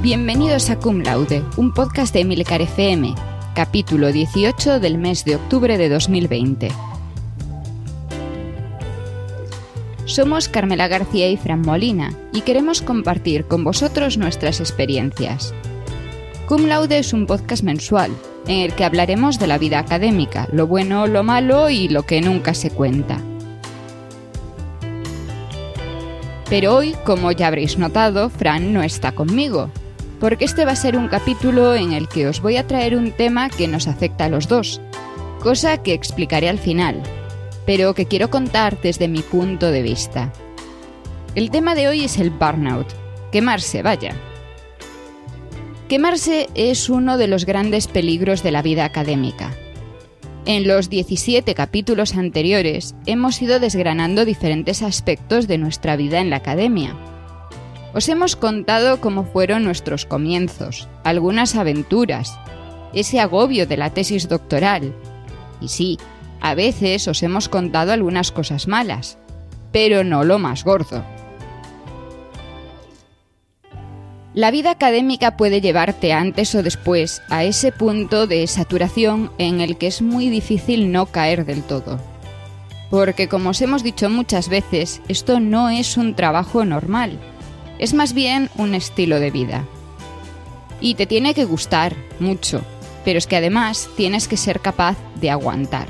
Bienvenidos a Cum Laude, un podcast de Emilcar FM, capítulo 18 del mes de octubre de 2020. Somos Carmela García y Fran Molina y queremos compartir con vosotros nuestras experiencias. Cum Laude es un podcast mensual en el que hablaremos de la vida académica, lo bueno, lo malo y lo que nunca se cuenta. Pero hoy, como ya habréis notado, Fran no está conmigo, porque este va a ser un capítulo en el que os voy a traer un tema que nos afecta a los dos, cosa que explicaré al final, pero que quiero contar desde mi punto de vista. El tema de hoy es el burnout, quemarse, vaya. Quemarse es uno de los grandes peligros de la vida académica. En los 17 capítulos anteriores hemos ido desgranando diferentes aspectos de nuestra vida en la academia os hemos contado cómo fueron nuestros comienzos, algunas aventuras, ese agobio de la tesis doctoral. Y sí, a veces os hemos contado algunas cosas malas, pero no lo más gordo. La vida académica puede llevarte antes o después a ese punto de saturación en el que es muy difícil no caer del todo. Porque como os hemos dicho muchas veces, esto no es un trabajo normal, es más bien un estilo de vida. Y te tiene que gustar mucho, pero es que además tienes que ser capaz de aguantar.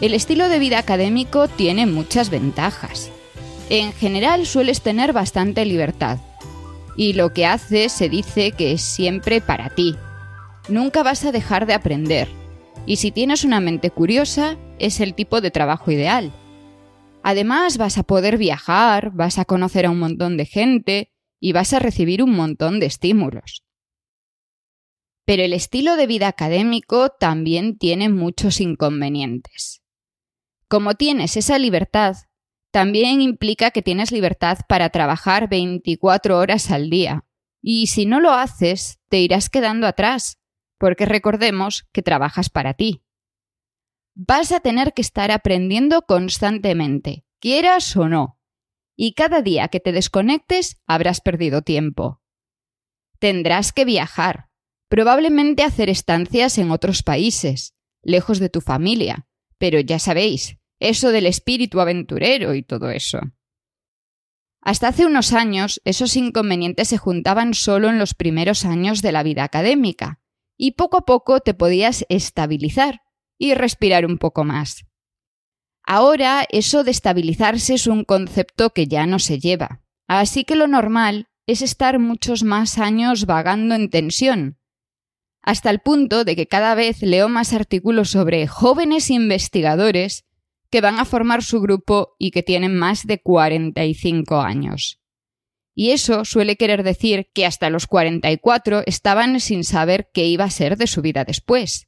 El estilo de vida académico tiene muchas ventajas. En general sueles tener bastante libertad. Y lo que haces se dice que es siempre para ti. Nunca vas a dejar de aprender. Y si tienes una mente curiosa, es el tipo de trabajo ideal Además vas a poder viajar, vas a conocer a un montón de gente y vas a recibir un montón de estímulos. Pero el estilo de vida académico también tiene muchos inconvenientes. Como tienes esa libertad, también implica que tienes libertad para trabajar 24 horas al día. Y si no lo haces, te irás quedando atrás, porque recordemos que trabajas para ti vas a tener que estar aprendiendo constantemente, quieras o no. Y cada día que te desconectes habrás perdido tiempo. Tendrás que viajar, probablemente hacer estancias en otros países, lejos de tu familia, pero ya sabéis, eso del espíritu aventurero y todo eso. Hasta hace unos años, esos inconvenientes se juntaban solo en los primeros años de la vida académica, y poco a poco te podías estabilizar, y respirar un poco más. Ahora eso de estabilizarse es un concepto que ya no se lleva, así que lo normal es estar muchos más años vagando en tensión, hasta el punto de que cada vez leo más artículos sobre jóvenes investigadores que van a formar su grupo y que tienen más de 45 años. Y eso suele querer decir que hasta los 44 estaban sin saber qué iba a ser de su vida después.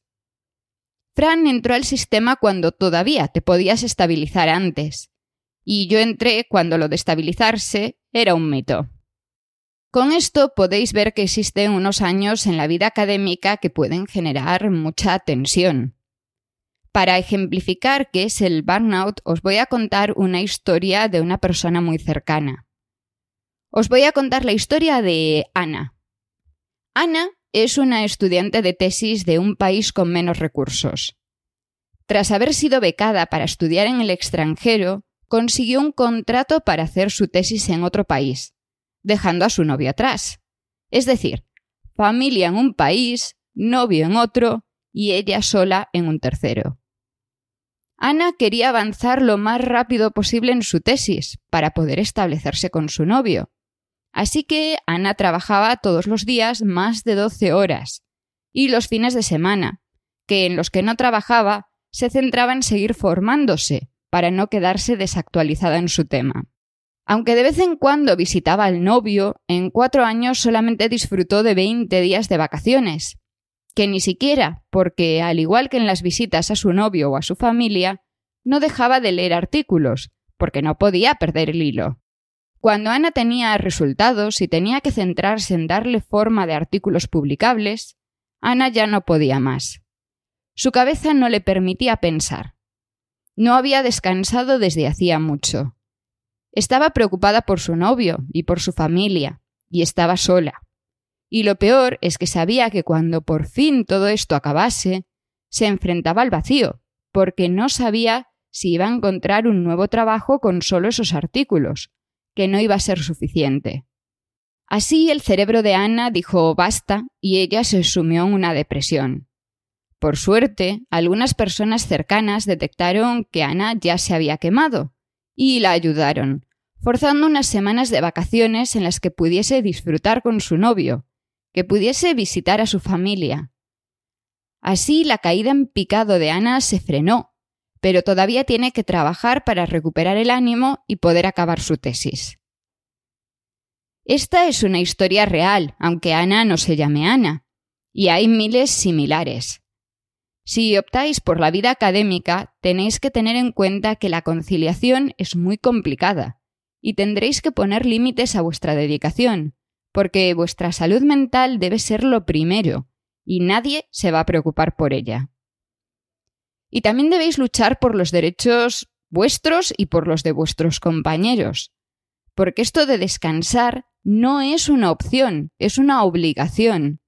Fran entró al sistema cuando todavía te podías estabilizar antes, y yo entré cuando lo de estabilizarse era un mito. Con esto podéis ver que existen unos años en la vida académica que pueden generar mucha tensión. Para ejemplificar qué es el burnout, os voy a contar una historia de una persona muy cercana. Os voy a contar la historia de Ana. Ana es una estudiante de tesis de un país con menos recursos. Tras haber sido becada para estudiar en el extranjero, consiguió un contrato para hacer su tesis en otro país, dejando a su novio atrás. Es decir, familia en un país, novio en otro y ella sola en un tercero. Ana quería avanzar lo más rápido posible en su tesis para poder establecerse con su novio, Así que Ana trabajaba todos los días más de 12 horas, y los fines de semana, que en los que no trabajaba se centraba en seguir formándose, para no quedarse desactualizada en su tema. Aunque de vez en cuando visitaba al novio, en cuatro años solamente disfrutó de 20 días de vacaciones, que ni siquiera, porque al igual que en las visitas a su novio o a su familia, no dejaba de leer artículos, porque no podía perder el hilo. Cuando Ana tenía resultados y tenía que centrarse en darle forma de artículos publicables, Ana ya no podía más. Su cabeza no le permitía pensar. No había descansado desde hacía mucho. Estaba preocupada por su novio y por su familia, y estaba sola. Y lo peor es que sabía que cuando por fin todo esto acabase, se enfrentaba al vacío, porque no sabía si iba a encontrar un nuevo trabajo con solo esos artículos, que no iba a ser suficiente. Así el cerebro de Ana dijo basta y ella se sumió en una depresión. Por suerte, algunas personas cercanas detectaron que Ana ya se había quemado y la ayudaron, forzando unas semanas de vacaciones en las que pudiese disfrutar con su novio, que pudiese visitar a su familia. Así la caída en picado de Ana se frenó, pero todavía tiene que trabajar para recuperar el ánimo y poder acabar su tesis. Esta es una historia real, aunque Ana no se llame Ana, y hay miles similares. Si optáis por la vida académica, tenéis que tener en cuenta que la conciliación es muy complicada y tendréis que poner límites a vuestra dedicación, porque vuestra salud mental debe ser lo primero y nadie se va a preocupar por ella. Y también debéis luchar por los derechos vuestros y por los de vuestros compañeros, porque esto de descansar no es una opción, es una obligación.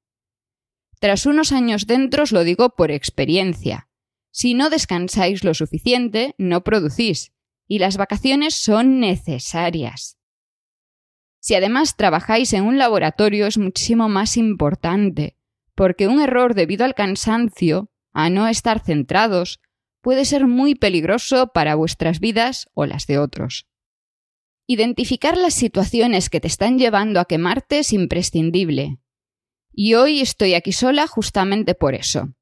Tras unos años dentro os lo digo por experiencia. Si no descansáis lo suficiente, no producís, y las vacaciones son necesarias. Si además trabajáis en un laboratorio es muchísimo más importante, porque un error debido al cansancio, a no estar centrados, puede ser muy peligroso para vuestras vidas o las de otros. Identificar las situaciones que te están llevando a quemarte es imprescindible, y hoy estoy aquí sola justamente por eso.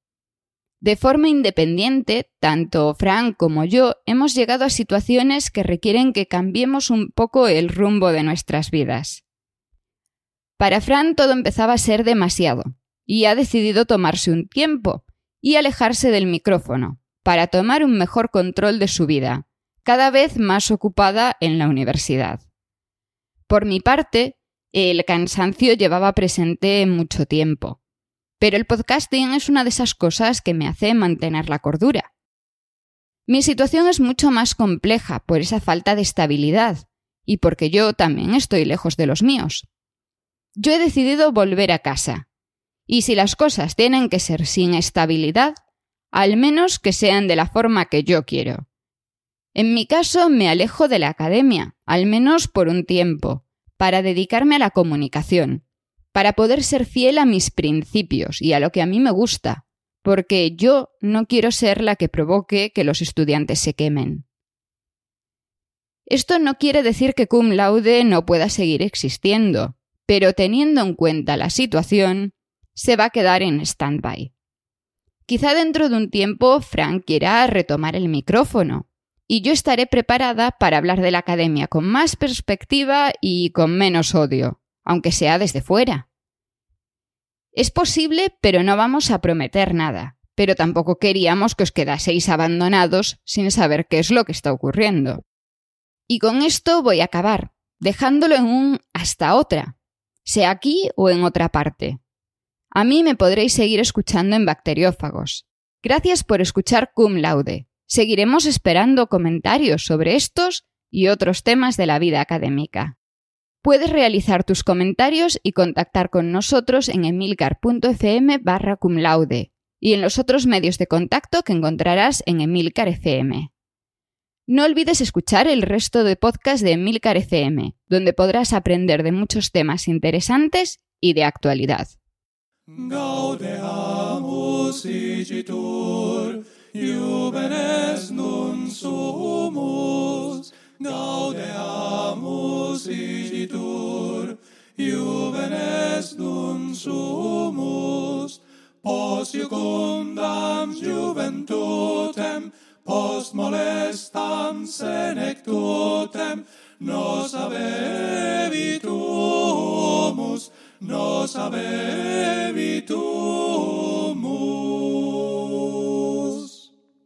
De forma independiente, tanto Frank como yo hemos llegado a situaciones que requieren que cambiemos un poco el rumbo de nuestras vidas. Para Frank todo empezaba a ser demasiado, y ha decidido tomarse un tiempo y alejarse del micrófono, para tomar un mejor control de su vida, cada vez más ocupada en la universidad. Por mi parte, el cansancio llevaba presente mucho tiempo. Pero el podcasting es una de esas cosas que me hace mantener la cordura. Mi situación es mucho más compleja por esa falta de estabilidad y porque yo también estoy lejos de los míos. Yo he decidido volver a casa. Y si las cosas tienen que ser sin estabilidad, al menos que sean de la forma que yo quiero. En mi caso me alejo de la academia, al menos por un tiempo, para dedicarme a la comunicación, para poder ser fiel a mis principios y a lo que a mí me gusta, porque yo no quiero ser la que provoque que los estudiantes se quemen. Esto no quiere decir que cum laude no pueda seguir existiendo, pero teniendo en cuenta la situación, se va a quedar en stand-by. Quizá dentro de un tiempo Frank quiera retomar el micrófono, y yo estaré preparada para hablar de la academia con más perspectiva y con menos odio, aunque sea desde fuera. Es posible, pero no vamos a prometer nada, pero tampoco queríamos que os quedaseis abandonados sin saber qué es lo que está ocurriendo. Y con esto voy a acabar, dejándolo en un hasta otra, sea aquí o en otra parte. A mí me podréis seguir escuchando en Bacteriófagos. Gracias por escuchar Cum Laude. Seguiremos esperando comentarios sobre estos y otros temas de la vida académica. Puedes realizar tus comentarios y contactar con nosotros en emilcar.fm barra cum laude y en los otros medios de contacto que encontrarás en Emilcar FM. No olvides escuchar el resto de podcast de Emilcar FM, donde podrás aprender de muchos temas interesantes y de actualidad. Juvenes nun sumus, gaudeamus igitur, Juvenes nun sumus, post iucundam juventutem, post molestam senectutem, nos avevitumus, nos avevitumus.